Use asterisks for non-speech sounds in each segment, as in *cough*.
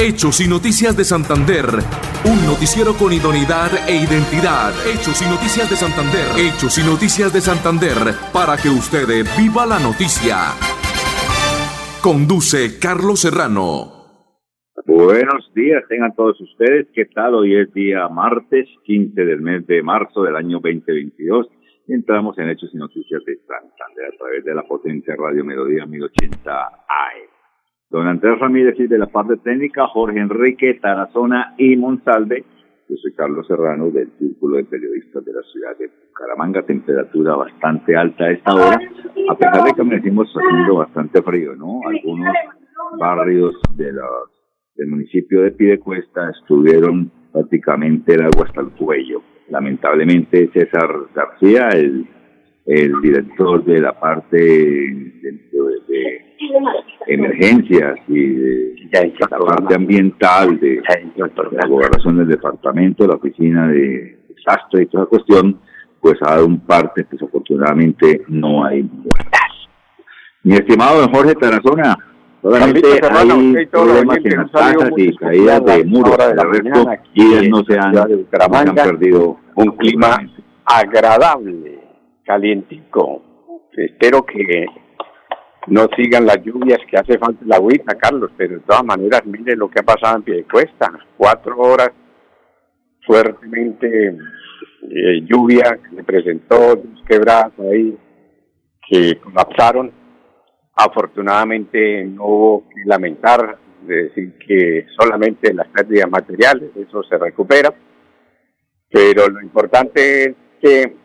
Hechos y Noticias de Santander. Un noticiero con idoneidad e identidad. Hechos y Noticias de Santander. Hechos y Noticias de Santander. Para que usted viva la noticia. Conduce Carlos Serrano. Buenos días, tengan todos ustedes. ¿Qué tal? Hoy es día martes 15 del mes de marzo del año 2022. Entramos en Hechos y Noticias de Santander a través de la potencia Radio Melodía 1080 AM. Don Andrés Ramírez y de la parte técnica, Jorge Enrique Tarazona y Monsalve. Yo soy Carlos Serrano del Círculo de Periodistas de la ciudad de Bucaramanga, temperatura bastante alta a esta hora, a pesar de que amanecimos haciendo bastante frío, ¿no? Algunos barrios de los, del municipio de Pidecuesta estuvieron prácticamente el agua hasta el cuello. Lamentablemente César García, el, el director de la parte de, de emergencias y de la parte ambiental de la gobernación del departamento, la oficina de desastre y toda la cuestión, pues ha dado un parte, pues afortunadamente no hay muertas. Mi estimado don Jorge Tarazona, solamente hay problemas en las casas y caídas de muros, el resto y no se han, han perdido un clima agradable, calientico. Espero que no sigan las lluvias que hace falta la agüita, Carlos, pero de todas maneras, mire lo que ha pasado en Piedecuesta, cuatro horas fuertemente eh, lluvia que se presentó, dos quebradas ahí que colapsaron. Afortunadamente no hubo que lamentar, de decir que solamente las pérdidas materiales, eso se recupera, pero lo importante es que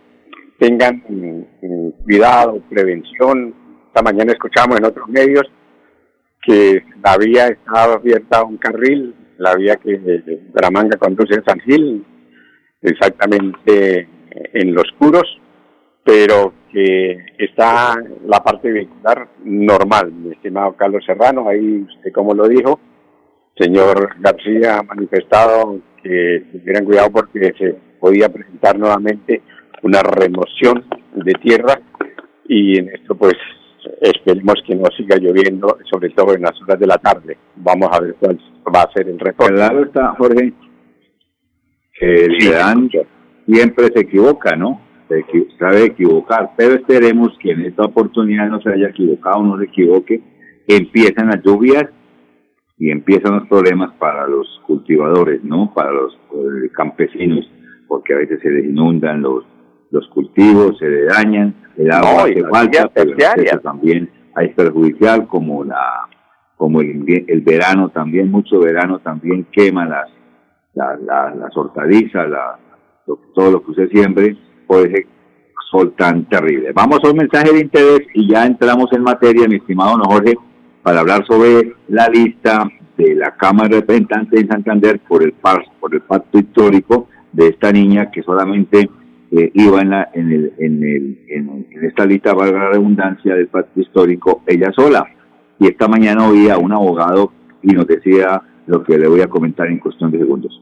tengan mm, cuidado, prevención, esta mañana escuchamos en otros medios que la vía estaba abierta a un carril, la vía que Bucaramanga conduce a San Gil, exactamente en los puros, pero que está la parte vehicular normal, mi estimado Carlos Serrano, ahí usted como lo dijo, señor García ha manifestado que tuvieran cuidado porque se podía presentar nuevamente una remoción de tierra y en esto pues esperemos que no siga lloviendo, sobre todo en las horas de la tarde. Vamos a ver cuál va a ser el reporte. Claro está, Jorge, que el ciudadano siempre se equivoca, ¿no? Se sabe equivocar, pero esperemos que en esta oportunidad no se haya equivocado, no se equivoque. Empiezan las lluvias y empiezan los problemas para los cultivadores, ¿no? Para los eh, campesinos, porque a veces se les inundan los los cultivos, se le dañan el agua no, falta, pero también es perjudicial, como la como el, el verano también, mucho verano también quema las las, las, hortalizas, la, todo lo que usted siembre por ese sol tan terrible. Vamos a un mensaje de interés y ya entramos en materia, mi estimado don Jorge, para hablar sobre la lista de la Cámara de Representantes de Santander por el, por el pacto histórico de esta niña que solamente iba en, la, en, el, en, el, en, esta lista, valga la redundancia, del pacto histórico, ella sola. Y esta mañana oía a un abogado y nos decía lo que le voy a comentar en cuestión de segundos.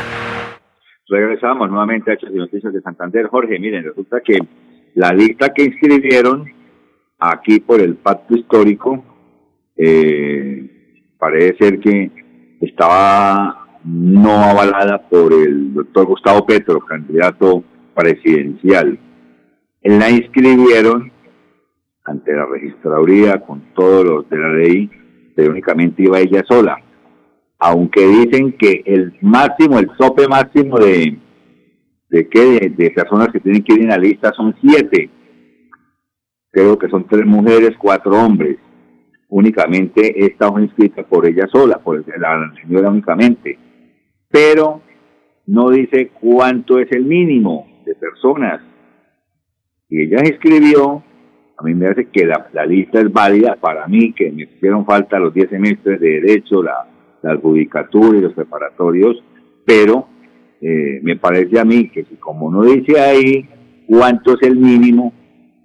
Regresamos nuevamente a Hechos y Noticias de Santander. Jorge, miren, resulta que la lista que inscribieron aquí por el pacto histórico eh, parece ser que estaba no avalada por el doctor Gustavo Petro, candidato presidencial. La inscribieron ante la registraduría con todos los de la ley, pero únicamente iba ella sola aunque dicen que el máximo, el tope máximo de, de, que de, personas que tienen que ir en la lista son siete. Creo que son tres mujeres, cuatro hombres. Únicamente esta hoja inscrita por ella sola, por la señora únicamente. Pero no dice cuánto es el mínimo de personas. Y ella escribió, a mí me hace que la, la lista es válida para mí, que me hicieron falta los diez semestres de Derecho, la la judicatura y los preparatorios, pero eh, me parece a mí que si como no dice ahí cuánto es el mínimo,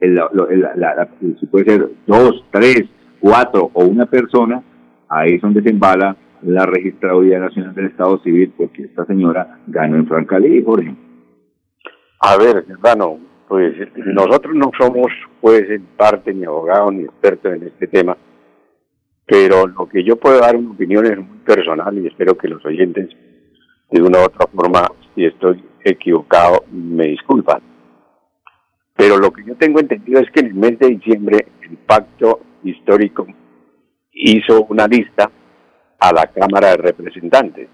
si puede ser dos, tres, cuatro o una persona, ahí es donde se embala la Registraduría Nacional del Estado Civil, porque esta señora ganó en Francalí, Jorge. A ver, hermano, pues nosotros no somos pues en parte ni abogados ni expertos en este tema, pero lo que yo puedo dar una opinión es muy personal y espero que los oyentes de una u otra forma, si estoy equivocado, me disculpan. Pero lo que yo tengo entendido es que en el mes de diciembre el pacto histórico hizo una lista a la Cámara de Representantes,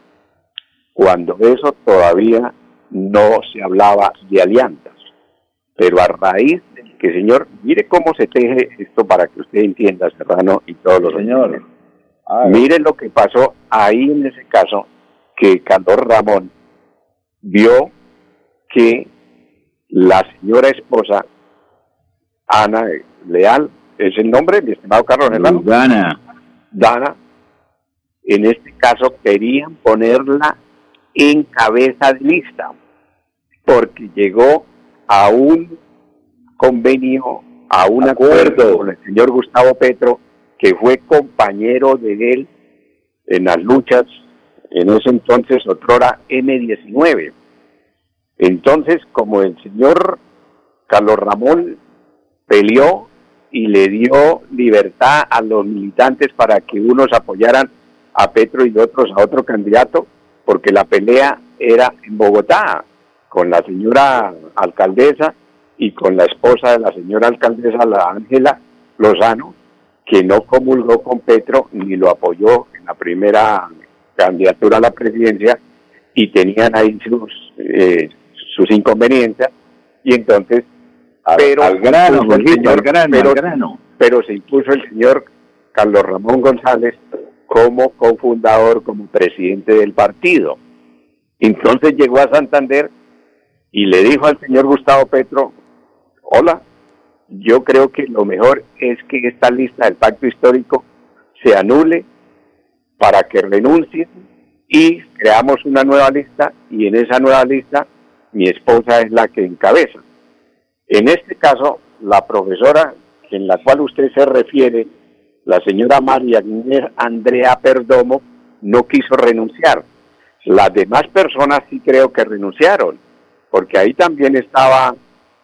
cuando eso todavía no se hablaba de alianzas. Pero a raíz de que, señor, mire cómo se teje esto para que usted entienda, Serrano, y todos los señores. Mire lo que pasó ahí en ese caso, que Carlos Ramón vio que la señora esposa, Ana Leal, es el nombre, mi estimado Carlos Dana. Dana, en este caso querían ponerla en cabeza de lista, porque llegó a un convenio, a un acuerdo con el señor Gustavo Petro, que fue compañero de él en las luchas, en ese entonces, otrora M19. Entonces, como el señor Carlos Ramón peleó y le dio libertad a los militantes para que unos apoyaran a Petro y otros a otro candidato, porque la pelea era en Bogotá, con la señora alcaldesa y con la esposa de la señora alcaldesa, la Ángela Lozano, que no comulgó con Petro ni lo apoyó en la primera candidatura a la presidencia y tenían ahí sus, eh, sus inconveniencias y entonces pero al grano, grano, pero se impuso el señor Carlos Ramón González como cofundador, como presidente del partido. Entonces llegó a Santander y le dijo al señor Gustavo Petro, hola, yo creo que lo mejor es que esta lista del pacto histórico se anule para que renuncien y creamos una nueva lista y en esa nueva lista mi esposa es la que encabeza. En este caso, la profesora en la cual usted se refiere la señora María Andrea Perdomo no quiso renunciar. Las demás personas sí creo que renunciaron, porque ahí también estaba,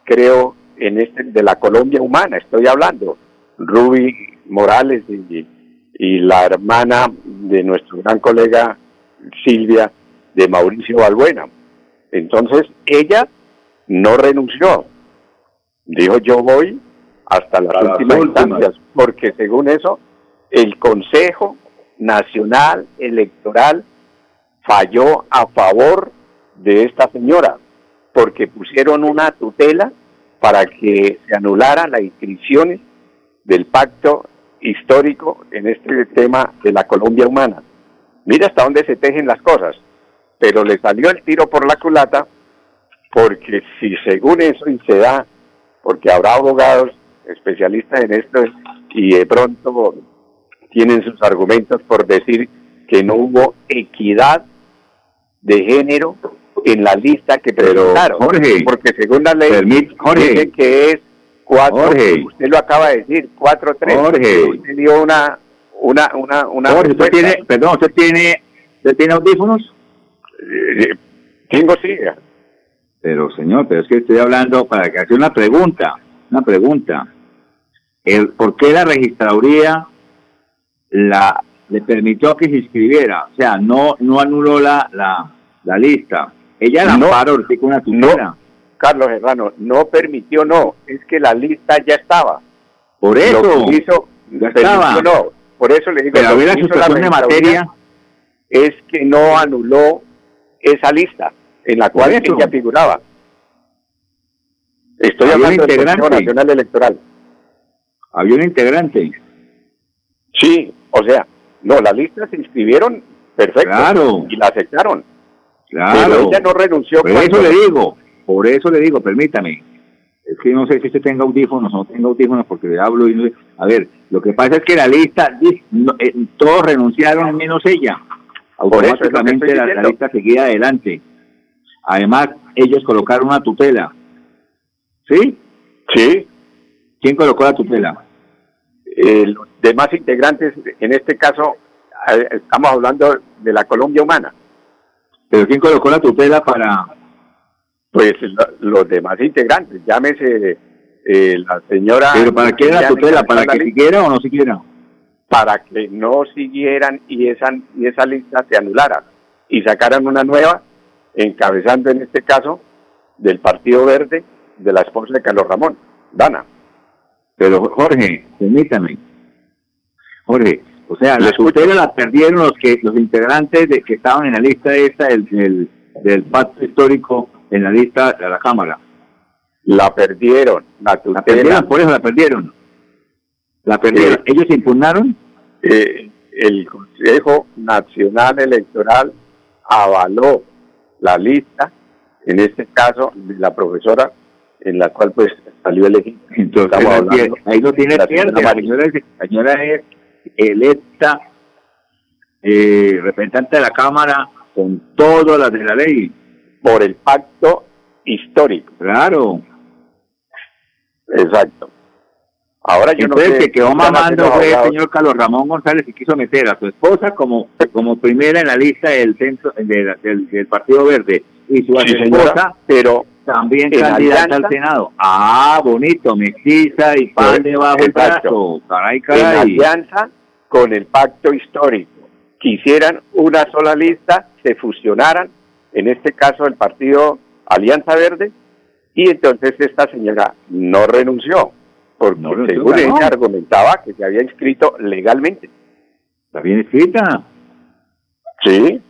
creo, en este de la Colombia Humana, estoy hablando, Ruby Morales y, y la hermana de nuestro gran colega Silvia de Mauricio Balbuena. Entonces ella no renunció, dijo yo voy hasta las últimas. instancias, porque según eso, el Consejo Nacional Electoral falló a favor de esta señora, porque pusieron una tutela para que se anularan las inscripciones del pacto histórico en este tema de la Colombia humana. Mira hasta dónde se tejen las cosas, pero le salió el tiro por la culata, porque si según eso y se da, porque habrá abogados especialistas en esto y de pronto tienen sus argumentos por decir que no hubo equidad de género en la lista que presentaron. Jorge, porque según la ley dice que es cuatro, usted lo acaba de decir, cuatro tres. Jorge, usted dio una una una una Jorge, usted tiene, perdón, usted tiene usted tiene audífonos? Eh, tengo sí. Pero señor, pero es que estoy hablando para que haga una pregunta, una pregunta el, ¿por qué la registraduría la, le permitió que se inscribiera? O sea, no, no anuló la, la, la lista. Ella la no, paró una tutela. Carlos Herrano, no permitió, no, es que la lista ya estaba. Por eso, hizo, ya estaba. No, por eso le digo, Pero había la de materia es que no anuló esa lista en la cual ella figuraba. Estoy hablando del Consejo Nacional Electoral. Había un integrante. Sí, o sea, no, la lista se inscribieron perfecto claro. y la aceptaron. Claro. Pero ella no renunció. Por eso le digo, por eso le digo, permítame. Es que no sé si usted tenga audífonos o no tenga audífonos porque le hablo y no... A ver, lo que pasa es que la lista, eh, todos renunciaron menos ella. automáticamente la, lista seguía adelante. Además, ellos colocaron una tutela. ¿Sí? Sí. ¿Quién colocó la tutela? Eh, los demás integrantes, en este caso, eh, estamos hablando de la Colombia Humana. ¿Pero quién colocó la tutela para...? Pues los demás integrantes, llámese eh, la señora... ¿Pero para qué la tutela? ¿Para que siguiera o no siguiera? Para que no siguieran y esa, y esa lista se anulara y sacaran una nueva, encabezando en este caso del Partido Verde de la esposa de Carlos Ramón, Dana. Pero Jorge, permítame. Jorge, o sea, la tutela la perdieron los que los integrantes de que estaban en la lista esta del, del, pacto histórico en la lista de la Cámara. La perdieron, la tutela. La perdieron, por eso la perdieron. La perdieron. Eh, ¿Ellos impugnaron? Eh, el Consejo Nacional Electoral avaló la lista, en este caso de la profesora, en la cual pues salió elegida. Entonces, ahí no tiene pierde, la señora es electa eh, representante de la Cámara con todas las de la ley. Por el pacto histórico. Claro. Exacto. Ahora yo Entonces, no sé, que quedó mamando fue el señor Carlos Ramón González y quiso meter a su esposa como, como primera en la lista del centro del, del, Partido Verde y su esposa, pero también candidata al Senado. Ah, bonito, mestiza y pan debajo del brazo. Caray, caray. En alianza con el pacto histórico. Quisieran una sola lista, se fusionaran, en este caso el partido Alianza Verde, y entonces esta señora no renunció, porque según ella argumentaba que se había inscrito legalmente. ¿Está bien escrita? Sí.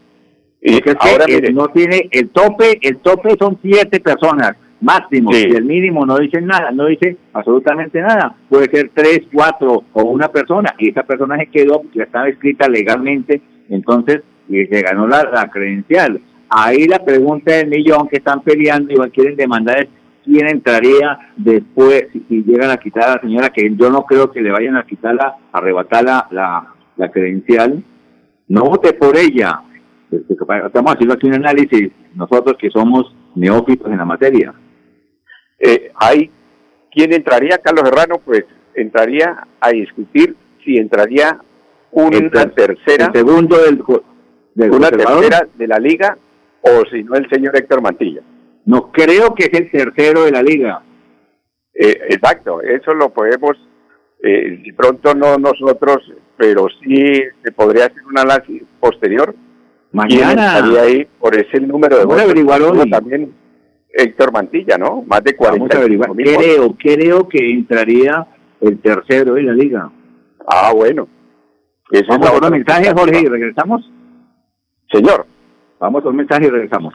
Y ahora no tiene el tope, el tope son siete personas máximo. Y el mínimo no dice nada, no dice absolutamente nada. Puede ser tres, cuatro o una persona. Y esa persona se quedó ya estaba escrita legalmente, entonces y se ganó la, credencial. Ahí la pregunta del millón que están peleando y quieren demandar es quién entraría después si, llegan a quitar a la señora, que yo no creo que le vayan a quitarla, arrebatar la, la, la credencial. No vote por ella. Estamos haciendo aquí un análisis, nosotros que somos neófitos en la materia. Eh, hay quién entraría, Carlos Serrano, pues entraría a discutir si entraría una tercera, segundo del, una tercera de la liga o si no el señor Héctor Mantilla. No creo que es el tercero de la liga. Eh, exacto, eso lo podemos, eh, de pronto no nosotros, pero sí se podría hacer un análisis posterior. Mañana. Estaría ahí por ese número de votos. También Héctor Mantilla, ¿no? Más de 40. Creo, creo que entraría el tercero en la liga. Ah, bueno. Vamos a un mensaje, Jorge, y regresamos. Señor. Vamos a un mensaje y regresamos.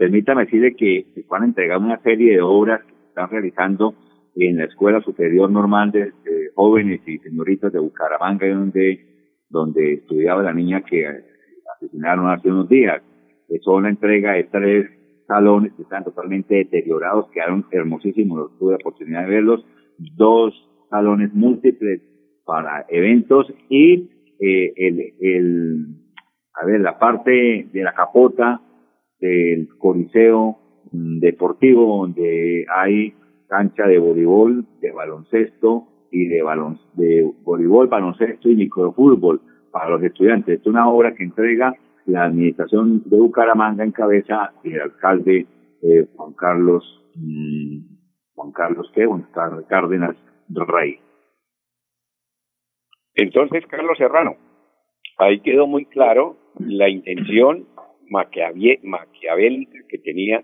Permítame decirle que se van a entregar una serie de obras que están realizando en la Escuela Superior Normal de, Jóvenes y Señoritas de Bucaramanga, donde, donde estudiaba la niña que asesinaron hace unos días. Son la entrega de tres salones que están totalmente deteriorados, quedaron hermosísimos, tuve la oportunidad de verlos, dos salones múltiples para eventos y eh, el, el, a ver, la parte de la capota del Coliseo Deportivo, donde hay cancha de voleibol, de baloncesto y de, balon de voleibol, baloncesto y microfútbol para los estudiantes. Es una obra que entrega la administración de Bucaramanga en cabeza el alcalde eh, Juan Carlos, mm, Juan Carlos, ¿qué? Juan Cárdenas Rey. Entonces, Carlos Serrano, ahí quedó muy claro la intención maquiavélica que tenía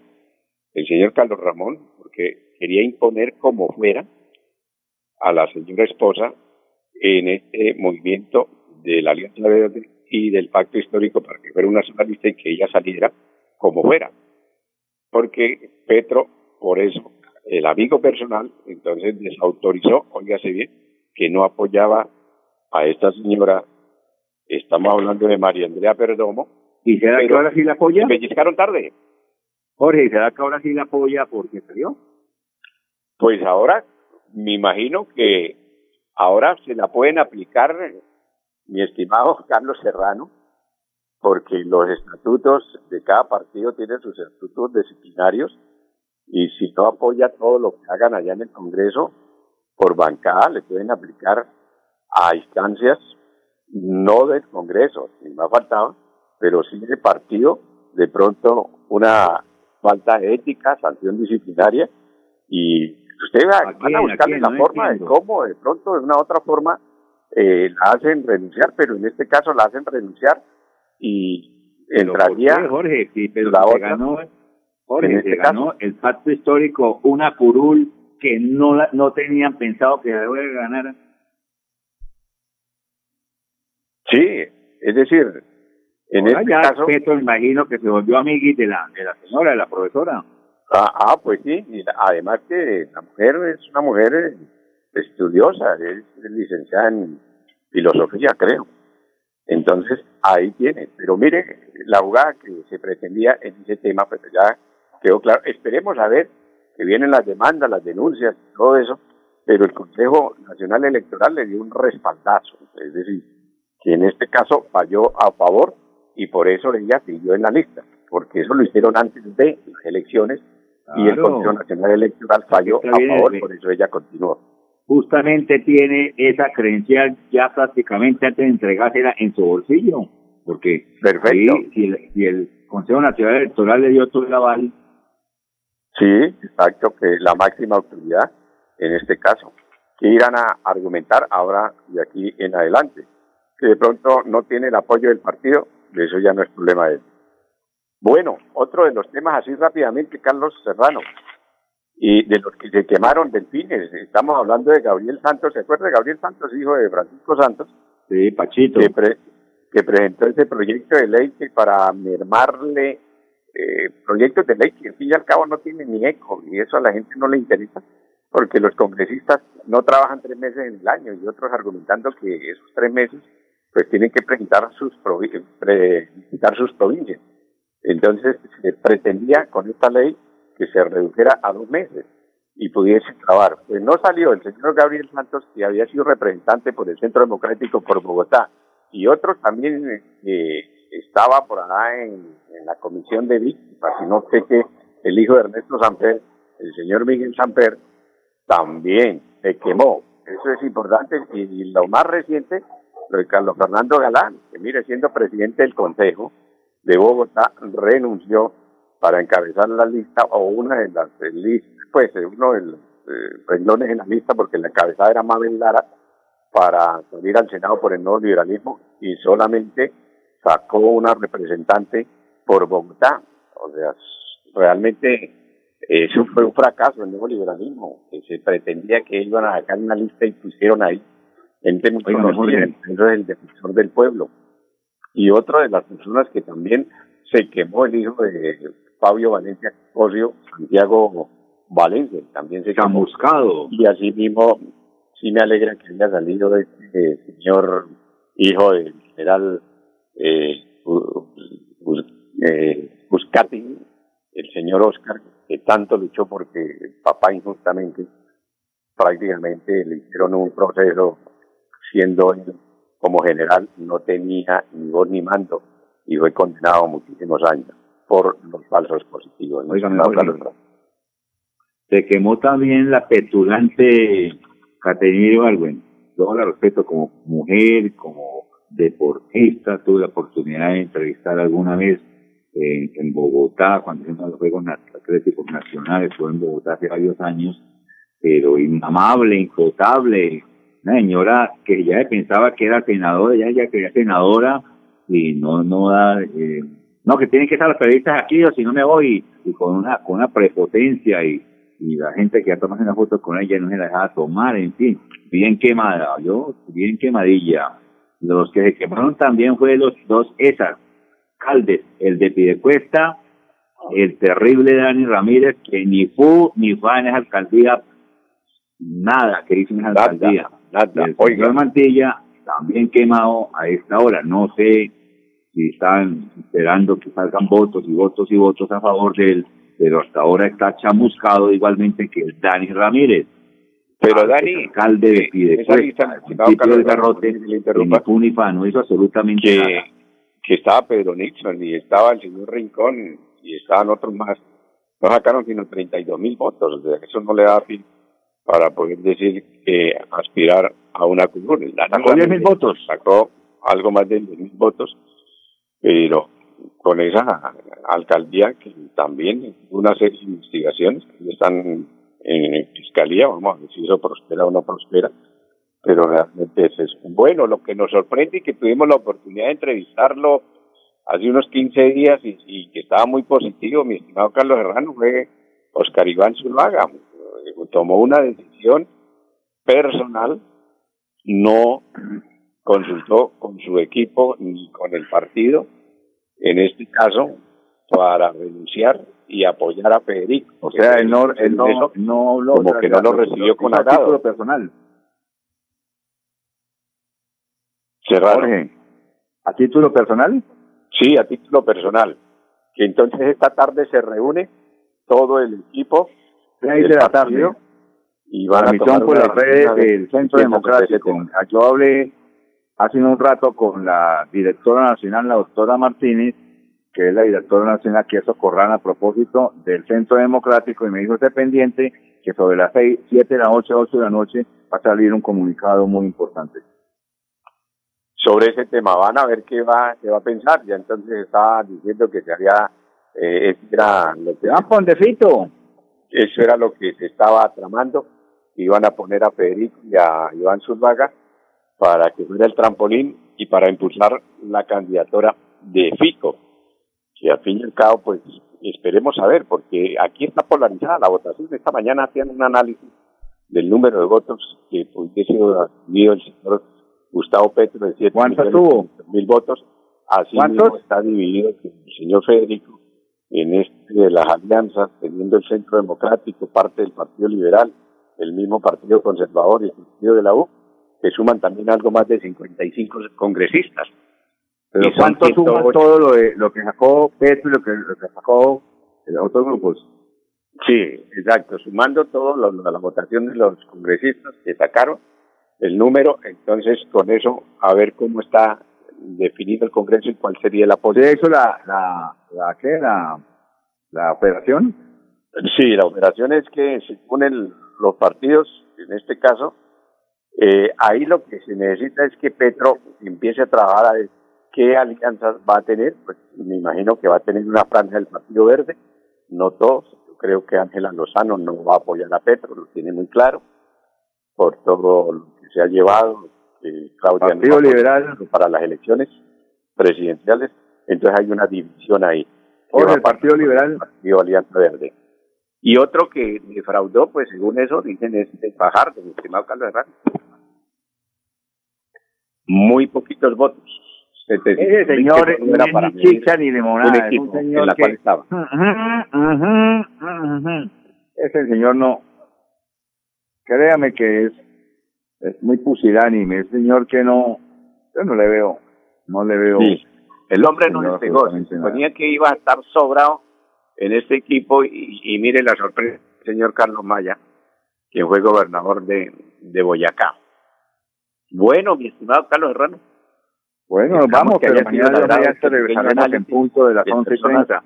el señor Carlos Ramón, porque quería imponer como fuera a la señora esposa en este movimiento de la Alianza Verde y del pacto histórico para que fuera una sola lista y que ella saliera como fuera. Porque Petro, por eso, el amigo personal, entonces desautorizó, oígase bien, que no apoyaba a esta señora, estamos hablando de María Andrea Perdomo. ¿Y será que ahora sí la apoya? Pellizcaron tarde. Jorge, ¿será que ahora sí la apoya porque salió? Pues ahora, me imagino que ahora se la pueden aplicar mi estimado *laughs* Carlos Serrano, porque los estatutos de cada partido tienen sus estatutos disciplinarios y si no apoya todo lo que hagan allá en el Congreso, por bancada le pueden aplicar a instancias no del Congreso, ni me ha faltado, pero sí del partido, de pronto una falta de ética, sanción disciplinaria, y usted va, van a buscarle la forma de cómo, de pronto, de una otra forma, eh, la hacen renunciar, pero en este caso la hacen renunciar y entraría Jorge, sí, pero la otra, ganó, Jorge, este ganó el pacto histórico una curul que no no tenían pensado que debe ganar. Sí, es decir, en este caso... me imagino que se volvió amiguis de la, de la señora, de la profesora. Ah, ah pues sí, y además que la mujer es una mujer eh, estudiosa, es licenciada en filosofía, creo. Entonces, ahí tiene. Pero mire, la jugada que se pretendía en ese tema, pero pues ya quedó claro. Esperemos a ver que vienen las demandas, las denuncias, todo eso, pero el Consejo Nacional Electoral le dio un respaldazo. Es decir, que en este caso falló a favor y por eso ella siguió en la lista, porque eso lo hicieron antes de las elecciones y el Consejo Nacional Electoral falló a favor, por eso ella continuó justamente tiene esa credencial ya prácticamente antes de entregársela en su bolsillo, porque Perfecto. si, el, si el Consejo Nacional Electoral le dio todo el aval. Sí, exacto, que la máxima autoridad en este caso, que irán a argumentar ahora y aquí en adelante, que de pronto no tiene el apoyo del partido, eso ya no es problema de él. Bueno, otro de los temas así rápidamente, Carlos Serrano, y de los que se quemaron delfines. Estamos hablando de Gabriel Santos, ¿se acuerda de Gabriel Santos, hijo de Francisco Santos? Sí, Pachito. Que, que presentó ese proyecto de ley que para mermarle eh, proyectos de ley que al fin y al cabo no tienen ni eco y eso a la gente no le interesa porque los congresistas no trabajan tres meses en el año y otros argumentando que esos tres meses pues tienen que presentar sus, presentar sus provincias. Entonces se pretendía con esta ley que se redujera a dos meses y pudiese trabajar. Pues no salió el señor Gabriel Santos, que había sido representante por el Centro Democrático por Bogotá, y otros también eh, estaba por allá en, la comisión de víctimas, no sé que el hijo de Ernesto Samper, el señor Miguel Samper, también se quemó. Eso es importante. Y, lo más reciente, lo de Carlos Fernando Galán, que mire, siendo presidente del Consejo de Bogotá, renunció para encabezar la lista o una de las listas, pues uno de los eh, renglones en la lista, porque la encabezada era Mabel Lara, para salir al Senado por el nuevo liberalismo y solamente sacó una representante por Bogotá. O sea, realmente eso fue un fracaso el nuevo liberalismo, que se pretendía que iban a sacar una lista y pusieron ahí gente muy conocida, eso es el defensor del pueblo. Y otra de las personas que también se quemó el hijo de Fabio Valencia Cosio, Santiago Valencia, también se Chamuscado. Y así mismo, sí me alegra que haya salido este señor hijo del general eh, eh, el señor Oscar, que tanto luchó porque el papá injustamente prácticamente le hicieron un proceso siendo él como general no tenía ni voz ni mando y fue condenado a muchísimos años por los falsos positivos. se quemó también la petulante Caterina Ibargüen. Yo la respeto como mujer, como deportista, tuve la oportunidad de entrevistar alguna vez en, en Bogotá, cuando hicimos los Juegos Atléticos Nacionales, fue en Bogotá hace varios años, pero inamable, impotable, una señora que ya pensaba que era senadora, ya ya que era senadora, y no, no da, eh, no, que tienen que estar los periodistas aquí, o si no me voy, y, con una, con una prepotencia, y, y la gente que ya tomado una foto con ella no se la dejaba tomar, en fin, bien quemada, yo, bien quemadilla. Los que se quemaron también fue los dos esas, Caldes, el de Pidecuesta, el terrible Dani Ramírez, que ni fu ni fa en esa alcaldía, nada que hizo en esa alcaldía. Nada, el señor Mantilla también quemado a esta hora. No sé si están esperando que salgan votos y votos y votos a favor de él, pero hasta ahora está chamuscado igualmente que el Dani Ramírez. Pero Ah, Dani, el alcalde de principio Carlos del garrote, no hizo absolutamente que, nada. que estaba Pedro Nixon y estaba el señor Rincón y estaban otros más. No sacaron sino 32 mil votos. O sea, eso no le da fin para poder decir que aspirar a una curul. Sacó 10.000 votos. Sacó algo más de 10 mil votos, pero con esa alcaldía que también una serie de investigaciones que están en fiscalía, vamos a ver si eso prospera o no prospera, pero realmente es eso. Bueno, lo que nos sorprende y que tuvimos la oportunidad de entrevistarlo hace unos 15 días y, y que estaba muy positivo, mi estimado Carlos Herrano, fue Oscar Iván Zuluaga. Tomó una decisión personal, no consultó con su equipo ni con el partido, en este caso, para renunciar y apoyar a Federico. O sea, él no, él no, Eso, no lo, como que no lo recibió con agrado. título personal. Serrano. Jorge, ¿a título personal? Sí, a título personal. Que entonces esta tarde se reúne todo el equipo Seis del de la partido tarde. y van a tomar por las redes del Centro de- Democrático. de- Yo hablé hace un rato con la directora nacional, la doctora Martínez, que es la directora nacional que es Socorrana a propósito del Centro Democrático, y me dijo esté pendiente que sobre las seis, siete de la noche, ocho de la noche, va a salir un comunicado muy importante. sobre ese tema. Van a ver qué va, qué va a pensar. Ya entonces estaba diciendo que se había, eh, era lo que, ¡Ah, Pondefito! Eso era lo que se estaba tramando. Iban a poner a Federico y a Iván Zurbaga para que fuera el trampolín y para impulsar la candidatura de Fico. Que al fin y al cabo, pues esperemos a ver, porque aquí está polarizada la votación. Esta mañana hacían un análisis del número de votos que hubiese asumido el señor Gustavo Petro de 7 ¿Cuántos millones tuvo? mil votos. Así ¿Cuántos? mismo está dividido el señor Federico en este de las alianzas, teniendo el Centro Democrático, parte del Partido Liberal, el mismo Partido Conservador y el Partido de la U, que suman también algo más de 55 congresistas. Pero ¿cuánto suma 108. todo lo, de, lo que sacó Petro y lo que, lo que sacó los otros grupos? Sí, exacto. Sumando todo lo, lo- la votación de los congresistas que sacaron, el número, entonces con eso a ver cómo está definido el Congreso y cuál sería la ¿Usted posición. hizo la, la, la, qué? La, la operación? Sí, la operación es que según el, los partidos, en este caso, eh, ahí lo que se necesita es que Petro empiece a trabajar a ver qué alianzas va a tener. Pues me imagino que va a tener una franja del Partido Verde, no todos. Yo creo que Ángela Lozano no va a apoyar a Petro, lo tiene muy claro, por todo lo que se ha llevado, que Claudia Partido Liberal. para las elecciones presidenciales. Entonces hay una división ahí. que Jorge, va el Partido Liberal. Partido Alianza Verde. Y otro que defraudó, pues según eso, dicen es el Fajardo, mi estimado Carlos Herrera. Muy poquitos votos. Ese señor no era ni para chicha ni un limonada. un señor en la que... cual estaba. Ese señor no. Créame que es, es muy pusilánime. Es un señor que no. Yo no le veo. No le veo. Sí. El hombre no No, le pegó, se suponía que iba a estar sobrado en este equipo y, y mire la sorpresa del señor Carlos Maya, quien fue gobernador de, de Boyacá. Bueno, mi estimado Carlos Herrano, Bueno, nos vamos, que pero mañana ya este regresaremos en punto de las de 11 y personas 30.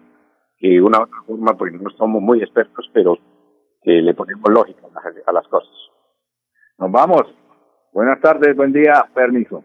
que de una otra forma, pues no somos muy expertos, pero que le ponemos lógica a las, a las cosas. Nos vamos. Buenas tardes, buen día, permiso.